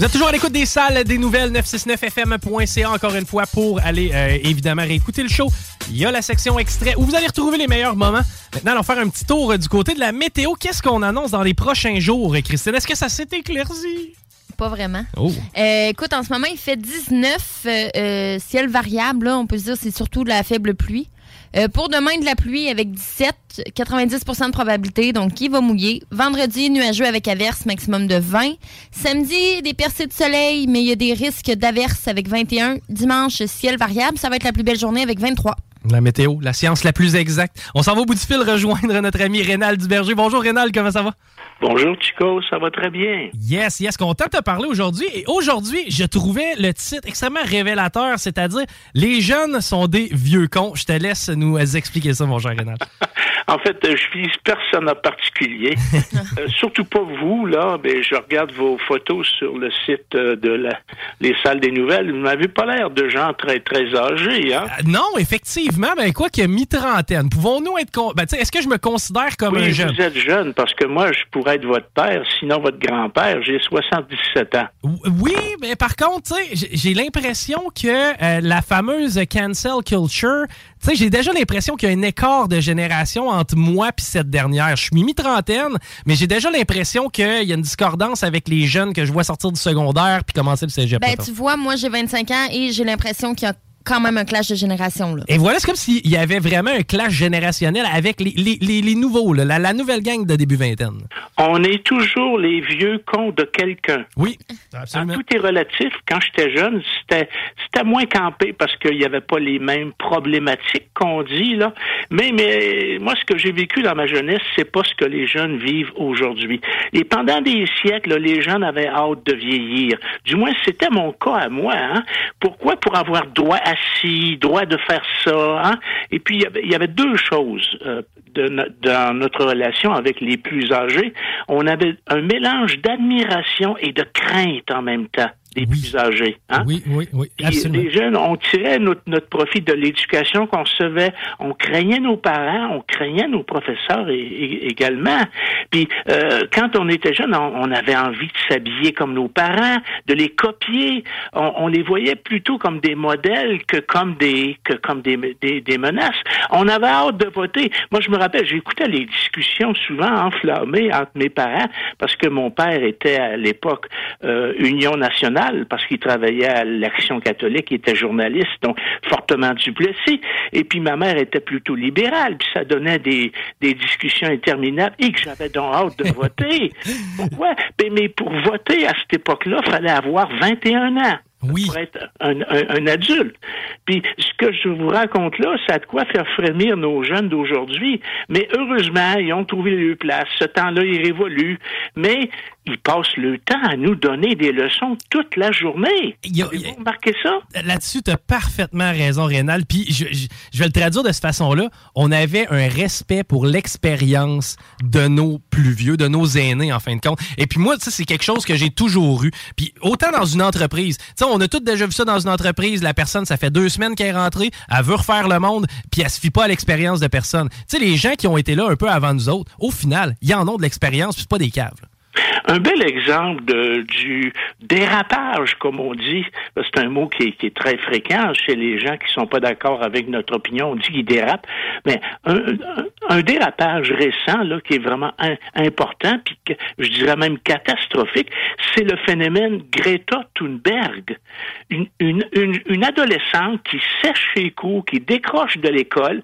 Vous êtes toujours à l'écoute des salles des nouvelles 969fm.ca encore une fois pour aller euh, évidemment réécouter le show. Il y a la section extrait où vous allez retrouver les meilleurs moments. Maintenant, allons faire un petit tour euh, du côté de la météo. Qu'est-ce qu'on annonce dans les prochains jours, Christine? Est-ce que ça s'est éclairci? Pas vraiment. Oh. Euh, écoute, en ce moment, il fait 19, euh, euh, ciel variable. là. on peut se dire c'est surtout de la faible pluie. Euh, pour demain, de la pluie avec 17, 90% de probabilité, donc qui va mouiller? Vendredi, nuageux avec averse, maximum de 20. Samedi, des percées de soleil, mais il y a des risques d'averse avec 21. Dimanche, ciel variable, ça va être la plus belle journée avec 23. La météo, la science la plus exacte. On s'en va au bout du fil rejoindre notre ami Rénal Duberger. Bonjour Rénal, comment ça va? Bonjour Chico, ça va très bien. Yes, yes, content de te parler aujourd'hui. Et aujourd'hui, je trouvais le titre extrêmement révélateur, c'est-à-dire Les jeunes sont des vieux cons. Je te laisse nous expliquer ça, mon cher Rénal. En fait, je vise personne en particulier. Euh, surtout pas vous, là. Mais je regarde vos photos sur le site euh, de la, les salles des nouvelles. Vous m'avez pas l'air de gens très, très âgés, hein? Euh, non, effectivement, ben quoi a mi-trentaine. Pouvons-nous être... con- Ben, tu sais, est-ce que je me considère comme un jeune? vous êtes jeune, parce que moi, je pourrais être votre père, sinon votre grand-père. J'ai 77 ans. Oui, mais par contre, j'ai- l'impression que euh, la fameuse cancel culture, j'ai déjà l'impression qu'il y a un écart de génération entre moi et cette dernière. Je suis mi-trentaine, mais j'ai déjà l'impression qu'il y a une discordance avec les jeunes que je vois sortir du secondaire puis commencer le cégep. Ben, tu vois, moi, j'ai 25 ans et j'ai l'impression qu'il y a quand même un clash de génération. Là. Et voilà, c'est comme s'il y avait vraiment un clash générationnel avec les, les- les- les nouveaux, là, la, la nouvelle gang de début vingtaine. On est toujours les vieux cons de quelqu'un. Oui, absolument. tout est relatif. Quand j'étais jeune, c'était c'était moins campé parce qu'il n'y avait pas les mêmes problématiques qu'on dit là. Mais mais moi, ce que j'ai vécu dans ma jeunesse, c'est pas ce que les jeunes vivent aujourd'hui. Et pendant des siècles, là, les jeunes avaient hâte de vieillir. Du moins, c'était mon cas à moi. Hein? Pourquoi? Pour avoir droit assis, droit de faire ça. Hein? Et puis il y avait, deux choses euh, de dans notre relation avec les plus âgés. On avait un mélange d'admiration et de crainte en même temps des plus âgés. Hein? Oui, oui, oui, absolument. les jeunes, on tirait notre, notre profit de l'éducation qu'on recevait. On craignait nos parents, on craignait nos professeurs et- et- également. Puis euh, quand on était jeune, on, on avait envie de s'habiller comme nos parents, de les copier. On, on les voyait plutôt comme des modèles que comme des que comme des, des, des menaces. On avait hâte de voter. Moi, je me rappelle, j'écoutais les discussions souvent enflammées entre mes parents parce que mon père était à l'époque euh, Union nationale parce qu'il travaillait à l'Action catholique, il était journaliste, donc fortement duplessis. Et puis ma mère était plutôt libérale, puis ça donnait des, des discussions interminables et que j'avais donc hâte de voter. Pourquoi? Ben, mais pour voter à cette époque-là, fallait avoir 21 ans. Oui. Pour être un, un- un adulte. Puis ce que je vous raconte là, ça a de quoi faire frémir nos jeunes d'aujourd'hui. Mais heureusement, ils ont trouvé leur place. Ce temps-là, il révolue. Mais ils passent le temps à nous donner des leçons toute la journée. A- Avez-vous remarqué ça? Là-dessus, tu as parfaitement raison, Rénal. Puis je, je- je vais le traduire de cette façon-là. On avait un respect pour l'expérience de nos plus vieux, de nos aînés, en fin de compte. Et puis moi, c'est quelque chose que j'ai toujours eu. Puis autant dans une entreprise. Tu sais, on a tous déjà vu ça dans une entreprise. La personne, ça fait deux semaines qu'elle est rentrée, elle veut refaire le monde, puis elle se fie pas à l'expérience de personne. Tu sais, les gens qui ont été là un peu avant nous autres, au final, ils en ont de l'expérience, puis c'est pas des caves. là. Un bel exemple du dérapage, comme on dit, c'est un mot qui est, très fréquent chez les gens qui sont pas d'accord avec notre opinion. On dit qu'ils dérapent, mais un, dérapage récent là qui est vraiment important, puis que je dirais même catastrophique, c'est le phénomène Greta Thunberg, une adolescente qui sèche ses cours, qui décroche de l'école,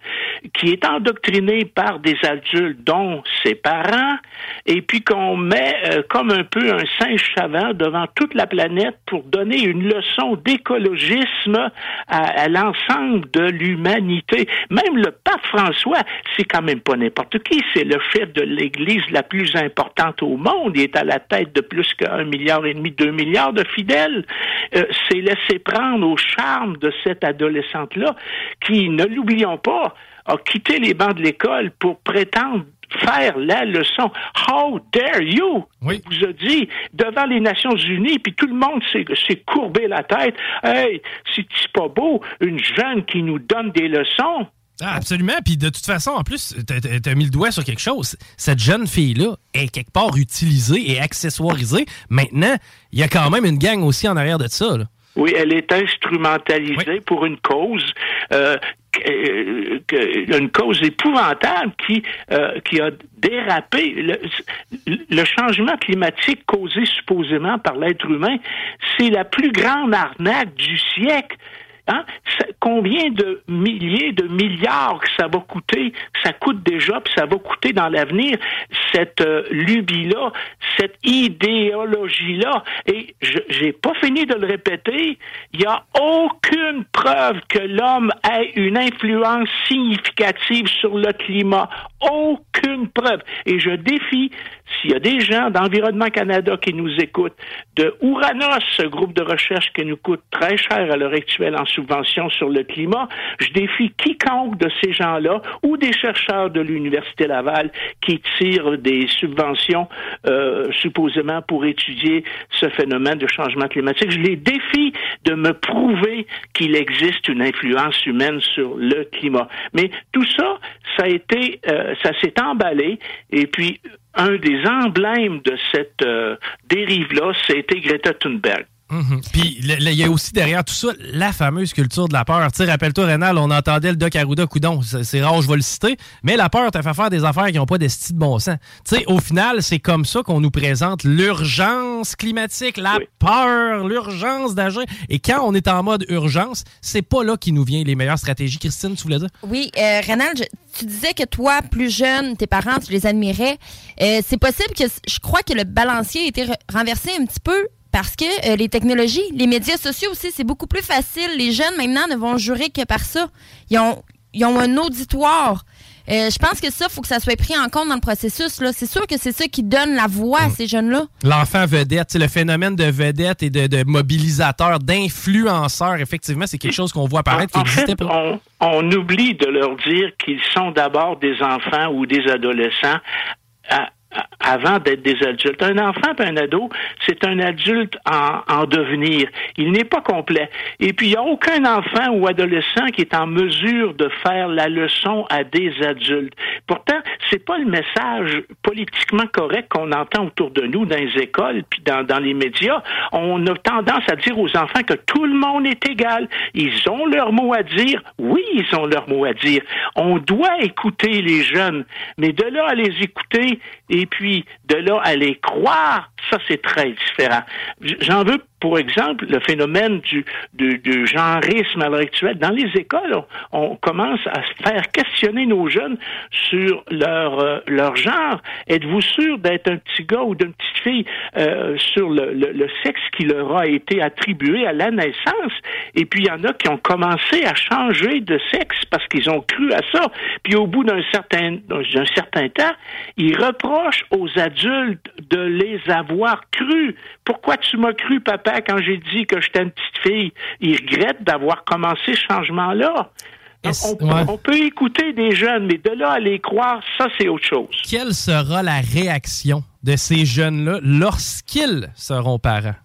qui est endoctrinée par des adultes, dont ses parents, et puis qu'on met euh, comme un peu un singe savant devant toute la planète pour donner une leçon d'écologisme à, l'ensemble de l'humanité. Même le pape François, c'est quand même pas n'importe qui, c'est le chef de l'Église la plus importante au monde. Il est à la tête de plus qu'un milliard et demi, deux milliards de fidèles. Euh, c'est laissé prendre au charme de cette adolescente-là qui, ne l'oublions pas, a quitté les bancs de l'école pour prétendre faire la leçon. How dare you? Oui. Vous a dit devant les Nations Unies, puis tout le monde s'est courbé la tête. Hey, c'est pas beau, une jeune qui nous donne des leçons. Ah, absolument. Puis de toute façon, en plus, tu as mis le doigt sur quelque chose. Cette jeune fille-là est quelque part utilisée et accessoirisée. Maintenant, il y a quand même une gang aussi en arrière de ça. là. Oui, elle est instrumentalisée Oui. pour une cause, euh, que- une cause épouvantable qui euh, qui a dérapé. Le, le changement climatique causé supposément par l'être humain, c'est la plus grande arnaque du siècle. Hein? Combien de milliers de milliards que ça va coûter, ça coûte déjà, puis ça va coûter dans l'avenir, cette euh, lubie-là, cette idéologie-là. Et j'ai pas fini de le répéter, il n'y a aucune preuve que l'homme ait une influence significative sur le climat. Aucune preuve. Et je défie, s'il y a des gens d'Environnement Canada qui nous écoutent, de Ouranos, ce groupe de recherche qui nous coûte très cher à l'heure actuelle en subvention sur le climat, je défie quiconque de ces gens-là ou des chercheurs de l'Université Laval qui tirent des subventions euh, supposément pour étudier ce phénomène de changement climatique. Je les défie de me prouver qu'il existe une influence humaine sur le climat. Mais tout ça, ça a été, euh, ça s'est emballé et puis un des emblèmes de cette euh, dérive-là, c'était Greta Thunberg. Mhm. Puis il y a aussi derrière tout ça la fameuse culture de la peur. Tu sais, rappelle-toi, Rénal, on entendait le Doc Arruda Coudon. C'est rare, je vais le citer. Mais la peur t'a fait faire des affaires qui n'ont pas d'esti de bon sens. Tu sais, au final, c'est comme ça qu'on nous présente l'urgence climatique, la Oui. peur, l'urgence d'agir. Et quand on est en mode urgence, c'est pas là qu'il nous vient les meilleures stratégies. Christine, tu voulais dire? Oui, euh, Rénal, je- tu disais que toi, plus jeune, tes parents, tu les admirais. Euh, c'est possible que je crois que le balancier a été re- renversé un petit peu parce que euh, les technologies, les médias sociaux aussi, c'est beaucoup plus facile. Les jeunes maintenant ne vont jurer que par ça. Ils ont, ils ont un auditoire. Euh, je pense que ça, faut que ça soit pris en compte dans le processus. là. C'est sûr que c'est ça qui donne la voix à ces jeunes-là. L'enfant vedette, c'est le phénomène de vedette et de, de mobilisateur, d'influenceur, effectivement, c'est quelque chose qu'on voit apparaître qui en n'existait fait, pas. on, on oublie de leur dire qu'ils sont d'abord des enfants ou des adolescents à- avant d'être des adultes. Un enfant et un ado, c'est un adulte en, en devenir. Il n'est pas complet. Et puis, il n'y a aucun enfant ou adolescent qui est en mesure de faire la leçon à des adultes. Pourtant, c'est pas le message politiquement correct qu'on entend autour de nous dans les écoles puis dans, dans les médias. On a tendance à dire aux enfants que tout le monde est égal. Ils ont leur mot à dire. Oui, ils ont leur mot à dire. On doit écouter les jeunes, mais de là à les écouter et puis de là à les croire, ça c'est très différent. J'en veux pour exemple, le phénomène du, du, du genrisme à l'heure actuelle. Dans les écoles, on, commence à faire questionner nos jeunes sur leur, euh, leur genre. Êtes-vous sûr d'être un petit gars ou d'une petite fille euh, sur le, le, sexe qui leur a été attribué à la naissance? Et puis, il y en a qui ont commencé à changer de sexe parce qu'ils ont cru à ça. Puis, au bout d'un certain, d'un certain temps, ils reprochent aux adultes de les avoir crus. Pourquoi tu m'as cru, papa, quand j'ai dit que j'étais une petite fille? Ils regrettent d'avoir commencé ce changement-là. On, peut écouter des jeunes, mais de là à les croire, ça, c'est autre chose. Quelle sera la réaction de ces jeunes-là lorsqu'ils seront parents?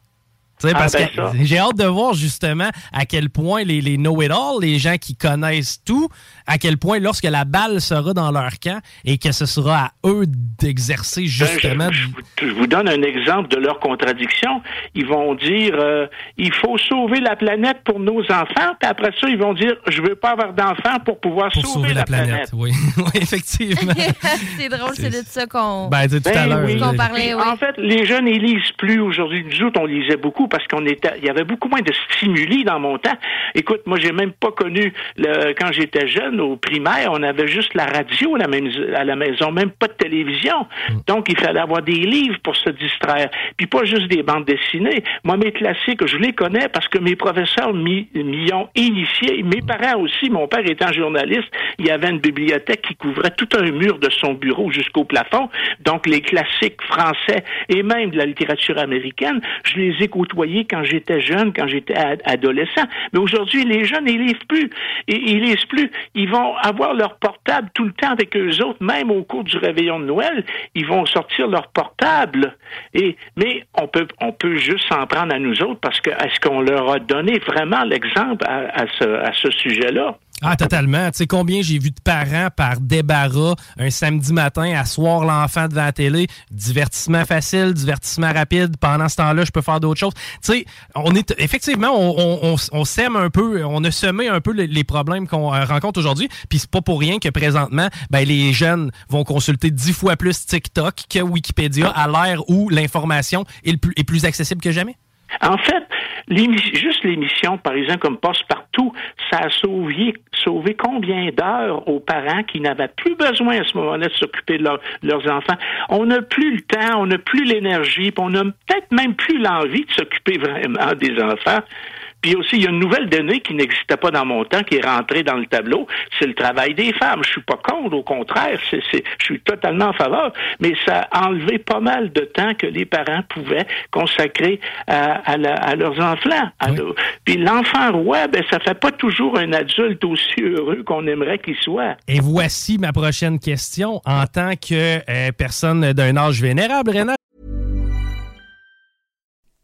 Ah, parce ben que j'ai hâte de voir justement à quel point les, les know-it-all, les gens qui connaissent tout, à quel point lorsque la balle sera dans leur camp et que ce sera à eux d'exercer ben, justement. je, vous donne un exemple de leur contradiction. Ils vont dire euh, il faut sauver la planète pour nos enfants, puis après ça ils vont dire je veux pas avoir d'enfants pour pouvoir sauver, la, planète. Oui. effectivement. c'est drôle, c'est de ça qu'on ben, tout à ben parlait. En fait, les jeunes ils lisent plus aujourd'hui. Nous autres on lisait beaucoup parce qu'on était, il y avait beaucoup moins de stimuli dans mon temps. Écoute, moi, j'ai même pas connu le, quand j'étais jeune au primaire, on avait juste la radio à la, même, à la maison, même pas de télévision. Mm. Donc, il fallait avoir des livres pour se distraire, puis pas juste des bandes dessinées. Moi, mes classiques, je les connais parce que mes professeurs m'y ont initié. Mes parents aussi. Mon père étant journaliste, il y avait une bibliothèque qui couvrait tout un mur de son bureau jusqu'au plafond. Donc, les classiques français et même de la littérature américaine, je les ai quand j'étais jeune, quand j'étais adolescent. Mais aujourd'hui, les jeunes, ils lisent plus. Ils, lisent plus. Ils vont avoir leur portable tout le temps avec eux autres, même au cours du réveillon de Noël. Ils vont sortir leur portable. Et, mais on peut, on peut juste s'en prendre à nous autres parce que est-ce qu'on leur a donné vraiment l'exemple à ce sujet-là? Ah, totalement. Tu sais combien j'ai vu de parents par débarras un samedi matin asseoir l'enfant devant la télé, divertissement facile, divertissement rapide. Pendant ce temps-là, je peux faire d'autres choses. Tu sais, on est effectivement, on, sème un peu, on a semé un peu les, problèmes qu'on euh, rencontre aujourd'hui. Puis c'est pas pour rien que présentement, ben les jeunes vont consulter dix fois plus TikTok que Wikipédia à l'ère où l'information est plus accessible que jamais. En fait, juste l'émission, par exemple, comme Passe-Partout, ça a sauvé, sauvé combien d'heures aux parents qui n'avaient plus besoin à ce moment-là de s'occuper de leurs enfants? On n'a plus le temps, on n'a plus l'énergie, on n'a peut-être même plus l'envie de s'occuper vraiment des enfants. Puis aussi, il y a une nouvelle donnée qui n'existait pas dans mon temps, qui est rentrée dans le tableau, c'est le travail des femmes. Je suis pas contre, au contraire, c'est, je suis totalement en faveur, mais ça a enlevé pas mal de temps que les parents pouvaient consacrer à, leurs enfants. Puis l'enfant roi, ben, ça fait pas toujours un adulte aussi heureux qu'on aimerait qu'il soit. Et voici ma prochaine question. En tant que euh, personne d'un âge vénérable, Renat,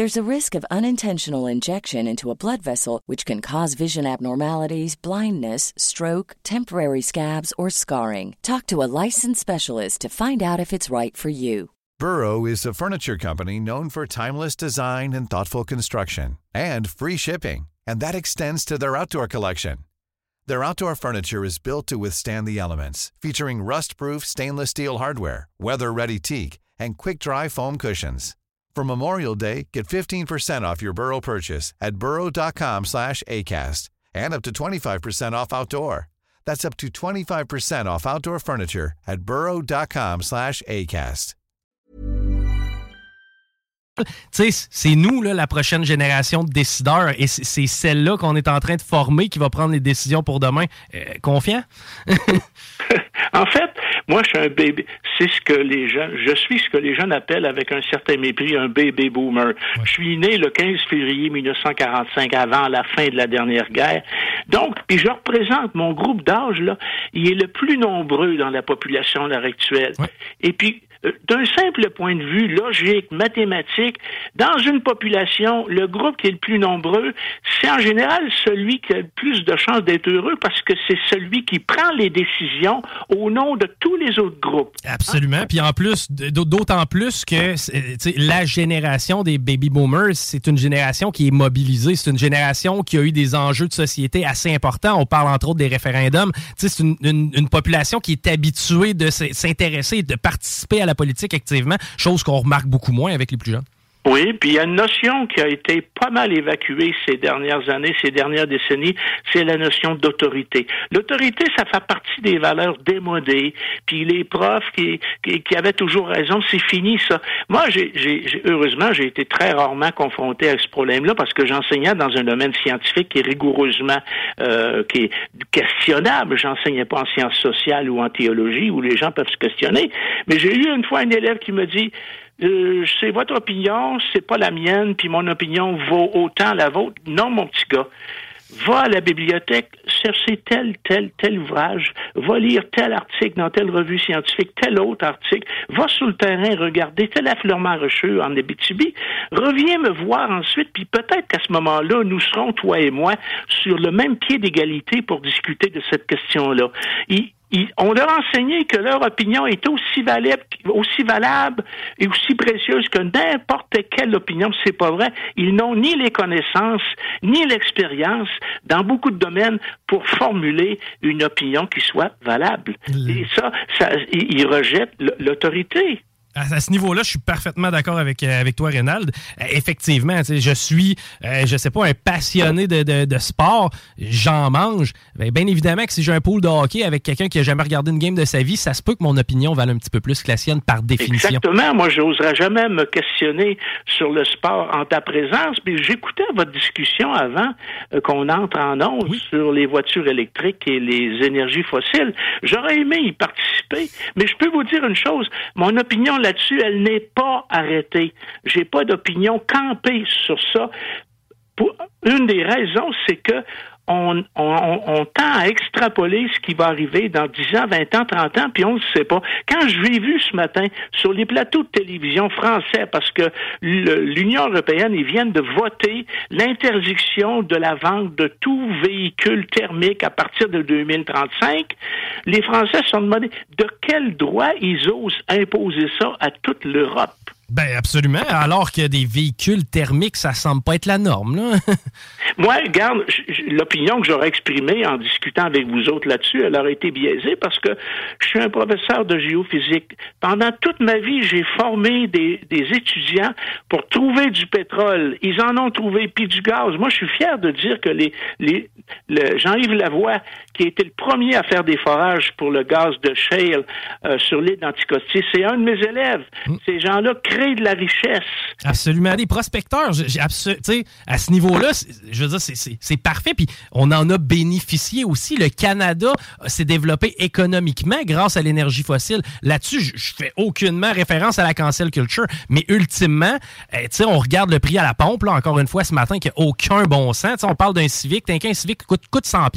There's a risk of unintentional injection into a blood vessel, which can cause vision abnormalities, blindness, stroke, temporary scabs, or scarring. Talk to a licensed specialist to find out if it's right for you. Burrow is a furniture company known for timeless design and thoughtful construction, and free shipping, and that extends to their outdoor collection. Their outdoor furniture is built to withstand the elements, featuring rust proof stainless steel hardware, weather ready teak, and quick dry foam cushions. For Memorial Day, get 15% off your Burrow purchase at burrow.com slash ACAST and up to 25% off outdoor. That's up to 25% off outdoor furniture at burrow.com slash ACAST. Tu sais, c'est nous, là, la prochaine génération de décideurs, et c'est celle-là qu'on est en train de former qui va prendre les décisions pour demain. Euh, confiant? en fait, Moi, je suis un bébé. C'est ce que les jeunes, je suis ce que les jeunes appellent avec un certain mépris un baby boomer. Je suis né le 15 février 1945, avant la fin de la dernière guerre. Donc, puis je représente mon groupe d'âge, là, il est le plus nombreux dans la population à l'heure actuelle. Et puis, d'un simple point de vue logique, mathématique, dans une population, le groupe qui est le plus nombreux, c'est en général celui qui a le plus de chances d'être heureux parce que c'est celui qui prend les décisions au nom de tous les autres groupes. Absolument. Puis en plus, d'autant plus que la génération des baby boomers, c'est une génération qui est mobilisée. C'est une génération qui a eu des enjeux de société assez importants. On parle entre autres des référendums. C'est une, une population qui est habituée de s'intéresser, de participer à la politique activement, chose qu'on remarque beaucoup moins avec les plus jeunes. Oui, puis il y a une notion qui a été pas mal évacuée ces dernières années, ces dernières décennies, c'est la notion d'autorité. L'autorité, ça fait partie des valeurs démodées. Puis les profs qui, qui, avaient toujours raison, c'est fini ça. Moi, j'ai, heureusement, j'ai été très rarement confronté à ce problème-là parce que j'enseignais dans un domaine scientifique qui est rigoureusement euh, qui est questionnable. J'enseignais pas en sciences sociales ou en théologie où les gens peuvent se questionner. Mais j'ai eu une fois un élève qui me dit euh, c'est votre opinion, c'est pas la mienne, puis mon opinion vaut autant la vôtre. Non, mon petit gars. Va à la bibliothèque, chercher tel, tel, tel ouvrage, va lire tel article dans telle revue scientifique, tel autre article, va sur le terrain regarder tel affleurement rocheux en Abitibi, reviens me voir ensuite, puis peut-être qu'à ce moment-là, nous serons, toi et moi, sur le même pied d'égalité pour discuter de cette question-là on leur a enseigné que leur opinion est aussi valable, aussi valable et aussi précieuse que n'importe quelle opinion. C'est pas vrai. Ils n'ont ni les connaissances, ni l'expérience dans beaucoup de domaines pour formuler une opinion qui soit valable. Et ça, ça ils rejettent l'autorité. À, ce niveau-là, je suis parfaitement d'accord avec, euh, avec toi, Reynald. Euh, effectivement, je suis, euh, je sais pas, un passionné de, de, sport. J'en mange. Ben, bien, évidemment que si j'ai un pool de hockey avec quelqu'un qui a jamais regardé une game de sa vie, ça se peut que mon opinion vale un petit peu plus que la sienne par définition. Exactement. Moi, je n'oserais jamais me questionner sur le sport en ta présence. Mais j'écoutais votre discussion avant qu'on entre en ondes sur les voitures électriques et les énergies fossiles. J'aurais aimé y participer. Mais je peux vous dire une chose. Mon opinion là-dessus, elle n'est pas arrêtée. J'ai pas d'opinion campée sur ça. une des raisons, c'est que on, tend à extrapoler ce qui va arriver dans 10 ans, 20 ans, 30 ans, puis on ne sait pas. Quand je l'ai vu ce matin sur les plateaux de télévision français, parce que l'Union européenne, ils viennent de voter l'interdiction de la vente de tout véhicule thermique à partir de 2035, les Français se sont demandé de quel droit ils osent imposer ça à toute l'Europe. Ben absolument. Alors que des véhicules thermiques, ça semble pas être la norme. Là. Moi, regarde, l'opinion que j'aurais exprimée en discutant avec vous autres là-dessus, elle aurait été biaisée parce que je suis un professeur de géophysique. Pendant toute ma vie, j'ai formé des, étudiants pour trouver du pétrole. Ils en ont trouvé, puis du gaz. Moi, je suis fier de dire que les, les Jean-Yves Lavoie, qui a été le premier à faire des forages pour le gaz de shale euh, sur l'île d'Anticosti, c'est un de mes élèves. Mm. Ces gens-là créent de la richesse. Absolument. Les prospecteurs, à ce niveau-là, je veux dire, c'est parfait. Puis on en a bénéficié aussi. Le Canada s'est développé économiquement grâce à l'énergie fossile. Là-dessus, je fais aucunement référence à la cancel culture. Mais ultimement, eh, on regarde le prix à la pompe, là, encore une fois, ce matin, qui n'a aucun bon sens. on parle d'un Civic, t'as qu'un Civic coûte, coûte 100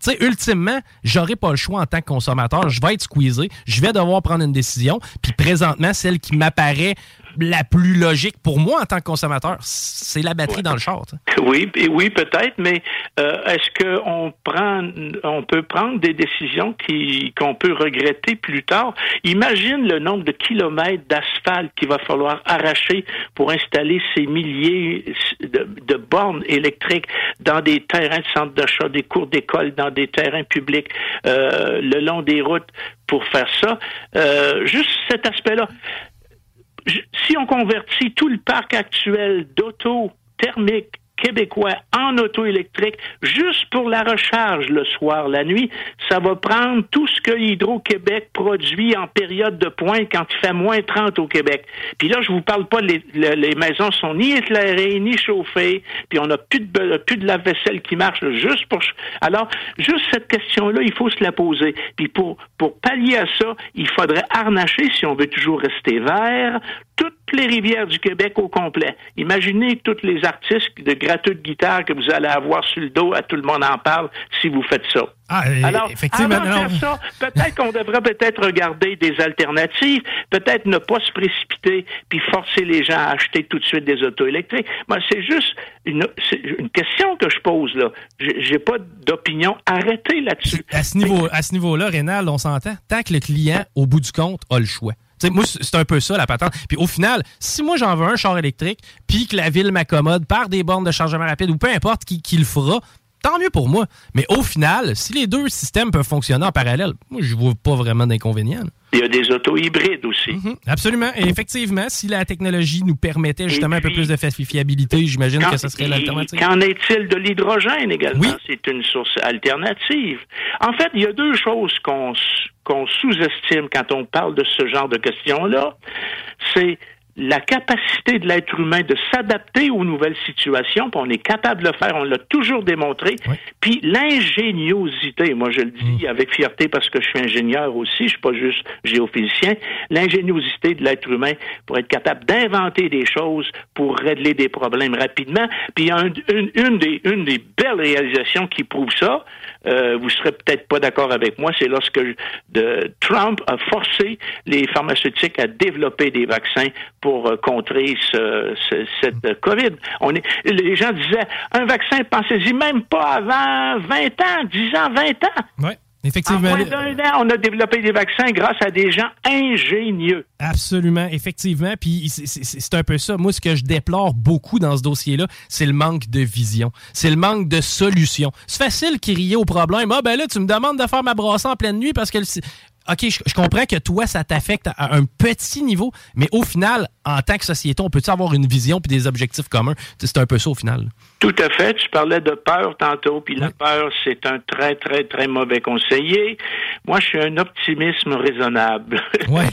sais, ultimement, j'aurai pas le choix en tant que consommateur. Je vais être squeezé. Je vais devoir prendre une décision. Puis présentement, celle qui m'apparaît la plus logique pour moi en tant que consommateur, c'est la batterie dans le char. Oui, oui, peut-être, mais euh, est-ce qu'on prend, on peut prendre des décisions qui qu'on peut regretter plus tard? Imagine le nombre de kilomètres d'asphalte qu'il va falloir arracher pour installer ces milliers de, bornes électriques dans des terrains de centre d'achat, des cours d'école, dans des terrains publics, euh, le long des routes pour faire ça. Euh, juste cet aspect-là si on convertit tout le parc actuel d'auto thermique québécois en auto électrique, juste pour la recharge le soir, la nuit, ça va prendre tout ce que Hydro-Québec produit en période de pointe quand il fait moins 30 au Québec. Puis là, je vous parle pas, les, les maisons sont ni éclairées, ni chauffées, puis on n'a plus de, plus de lave-vaisselle qui marche, juste pour... Alors, juste cette question-là, il faut se la poser. Puis pour, pour pallier à ça, il faudrait harnacher, si on veut toujours rester vert, toutes les rivières du Québec au complet. Imaginez tous les artistes de gratteux de guitare que vous allez avoir sur le dos, à tout le monde en parle si vous faites ça. Ah, Alors, effectivement, avant de ça, peut-être qu'on devrait peut-être regarder des alternatives, peut-être ne pas se précipiter puis forcer les gens à acheter tout de suite des autos électriques. Moi, c'est juste une, une, question que je pose là. J'ai pas d'opinion. Arrêtez là-dessus. À ce niveau, à ce niveau-là, Rénal, on s'entend. Tant que le client, au bout du compte, a le choix moi, c'est un peu ça, la patente. Puis au final, si moi, j'en veux un char électrique, puis que la ville m'accommode par des bornes de chargement rapide ou peu importe qui, qui le fera, tant mieux pour moi. Mais au final, si les deux systèmes peuvent fonctionner en parallèle, moi, je vois pas vraiment d'inconvénient. Il y a des autos hybrides aussi. Mhm. absolument. Et effectivement, si la technologie nous permettait justement un peu plus de fiabilité, j'imagine que ce serait l'alternative. Qu'en est-il de l'hydrogène également? Oui. C'est une source alternative. En fait, il y a deux choses qu'on qu'on sous-estime quand on parle de ce genre de questions-là. C'est la capacité de l'être humain de s'adapter aux nouvelles situations, puis on est capable de le faire, on l'a toujours démontré, puis l'ingéniosité, moi je le dis mm. avec fierté parce que je suis ingénieur aussi, je suis pas juste géophysicien, l'ingéniosité de l'être humain pour être capable d'inventer des choses pour régler des problèmes rapidement, puis une, une, des, une des belles réalisations qui prouve ça, euh, vous serez peut-être pas d'accord avec moi, c'est lorsque Trump a forcé les pharmaceutiques à développer des vaccins pour euh, contrer ce, cette COVID. On est, les gens disaient un vaccin, pensez-y même pas avant 20 ans, 10 ans, 20 ans. Oui. Effectivement. En moins d'un an, on a développé des vaccins grâce à des gens ingénieux. Absolument, effectivement. Puis c'est un peu ça. Moi, ce que je déplore beaucoup dans ce dossier-là, c'est le manque de vision. C'est le manque de solution. C'est facile crier au problème. Ah, ben là, tu me demandes de faire ma brasse en pleine nuit parce que OK, je, comprends que toi, ça t'affecte à un petit niveau, mais au final, en tant que société, on peut-tu avoir une vision puis des objectifs communs? C'est un peu ça au final. Tout à fait. Tu parlais de peur tantôt, puis la peur, c'est un très, très, très mauvais conseiller. Moi, je suis un optimisme raisonnable. Ouais.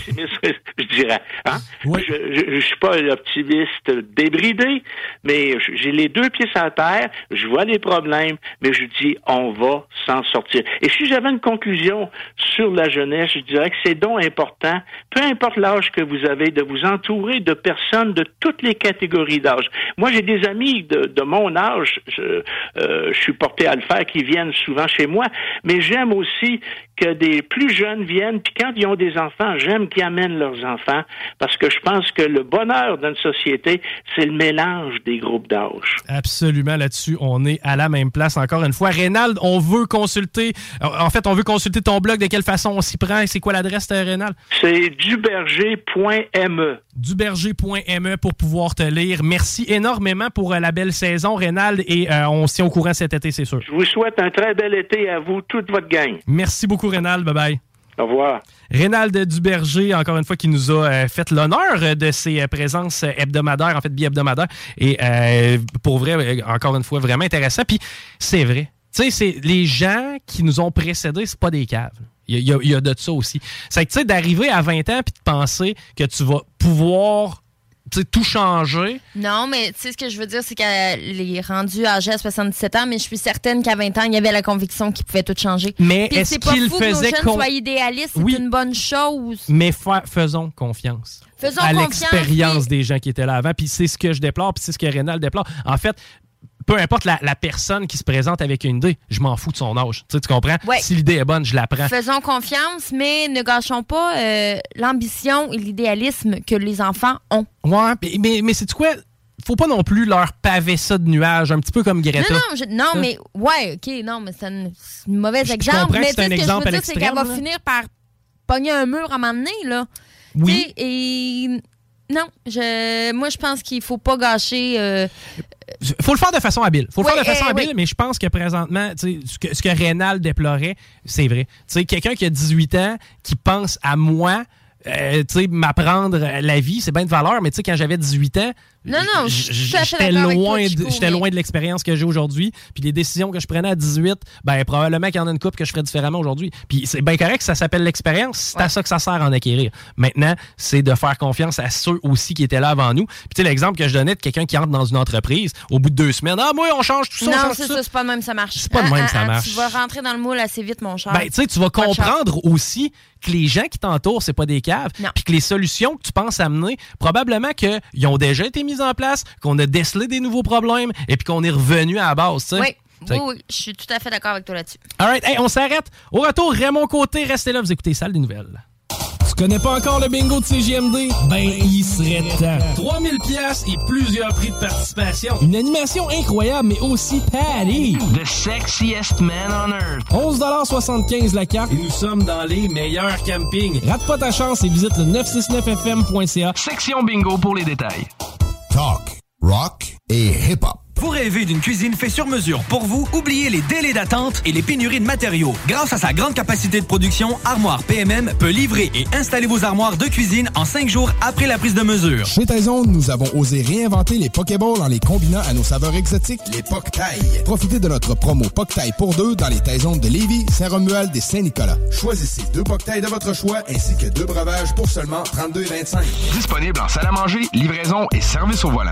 je dirais. Hein? Je, je, suis pas un optimiste débridé, mais j'ai les deux pieds sur la terre, je vois les problèmes, mais je dis, on va s'en sortir. Et si j'avais une conclusion sur la jeunesse, je dirais que c'est donc important, peu importe l'âge que vous avez, de vous entourer de personnes de toutes les catégories d'âge. Moi, j'ai des amis de, de mon âge je, euh, je suis porté à le faire, qui viennent souvent chez moi, mais j'aime aussi que des plus jeunes viennent, puis quand ils ont des enfants, j'aime qu'ils amènent leurs enfants, parce que je pense que le bonheur d'une société, c'est le mélange des groupes d'âge. Absolument, là-dessus, on est à la même place encore une fois. Rénald, on veut consulter, en fait, on veut consulter ton blog, de quelle façon on s'y prend, c'est quoi l'adresse, euh, Rénald? C'est duberger.me. Duberger.me pour pouvoir te lire. Merci énormément pour euh, la belle saison, Rénald, et euh, on s'y au courant cet été, c'est sûr. Je vous souhaite un très bel été à vous, toute votre gang. Merci beaucoup, Rénal. Bye-bye. Au revoir. Rénald Duberger, encore une fois, qui nous a euh, fait l'honneur de ses euh, présences hebdomadaires, en fait, bi-hebdomadaires. Et euh, pour vrai, encore une fois, vraiment intéressant. Puis c'est vrai. Tu sais, c'est les gens qui nous ont précédés, c'est pas des caves. Il y, a, il y a de ça aussi. C'est que, tu sais, d'arriver à 20 ans puis de penser que tu vas pouvoir tout changer. Non, mais tu sais, ce que je veux dire, c'est qu'elle est rendue âgée à 77 ans, mais je suis certaine qu'à 20 ans, il y avait la conviction qu'il pouvait tout changer. Mais est-ce qu'il faisait que nos jeunes soient idéalistes, c'est une bonne chose. Mais faisons confiance. Faisons à l'expérience des gens qui étaient là avant. Puis c'est ce que je déplore, puis c'est ce que Rénal déplore. En fait, peu importe la, personne qui se présente avec une idée, je m'en fous de son âge. Tu, comprends? Si l'idée est bonne, je la prends. Faisons confiance, mais ne gâchons pas euh, l'ambition et l'idéalisme que les enfants ont. Ouais, mais, mais c'est quoi? faut pas non plus leur paver ça de nuages, un petit peu comme Greta. Non, non, non mais ouais, ok, non, mais c'est un, mauvais exemple. mais c'est un exemple ce que je veux dire, c'est qu'elle va finir par pogner un mur à m'emmener, là. Oui. et non, je, moi je pense qu'il faut pas gâcher. Euh, faut le faire de façon habile. faut le faire de façon eh, habile, mais je pense que présentement, ce que, ce que Rénal déplorait, c'est vrai. Quelqu'un qui a 18 ans, qui pense à moi, euh, m'apprendre la vie, c'est bien de valeur, mais quand j'avais 18 ans, Non, non, j'étais loin, j'étais loin de l'expérience que j'ai aujourd'hui. Puis les décisions que je prenais à 18, ben probablement qu'il y en a une coupe que je ferais différemment aujourd'hui. Puis c'est bien correct, ça s'appelle l'expérience. C'est à ça que ça sert à en acquérir. Maintenant, c'est de faire confiance à ceux aussi qui étaient là avant nous. Puis tu sais, l'exemple que je donnais de quelqu'un qui entre dans une entreprise, au bout de deux semaines, ah moi, on change tout ça, on Non, c'est ça, c'est pas de même ça marche. C'est pas de Ah, même ah, ça ah, marche. Tu vas rentrer dans le moule assez vite, mon cher. Ben, tu sais, tu vas comprendre aussi que les gens qui t'entourent, c'est pas des caves, puis que les solutions que tu penses amener, probablement qu'ils ont déjà été mises en place, qu'on a décelé des nouveaux problèmes, et puis qu'on est revenu à la base, tu sais. Oui, oui, oui, je suis tout à fait d'accord avec toi là-dessus. All right, hey, on s'arrête. Au retour, Raymond Côté, restez là, vous écoutez Salle des Nouvelles. Tu connais pas encore le bingo de CGMD? Ben, il serait temps. 3000 pièces et plusieurs prix de participation. Une animation incroyable, mais aussi Patty. The sexiest man on earth. 11,75 la carte et nous sommes dans les meilleurs campings. Rate pas ta chance et visite le 969fm.ca. Section bingo pour les détails. talk, rock, a hip hop. Vous rêvez d'une cuisine faite sur mesure pour vous? Oubliez les délais d'attente et les pénuries de matériaux. Grâce à sa grande capacité de production, Armoire PMM peut livrer et installer vos armoires de cuisine en cinq jours après la prise de mesure. Chez Taizone, nous avons osé réinventer les Pokéballs en les combinant à nos saveurs exotiques, les Poketailles. Profitez de notre promo Poketailles pour deux dans les Taizones de Lévis, Saint-Romuald et Saint-Nicolas. Choisissez deux Poketailles de votre choix ainsi que deux breuvages pour seulement 32,25. Disponible en salle à manger, livraison et service au volant.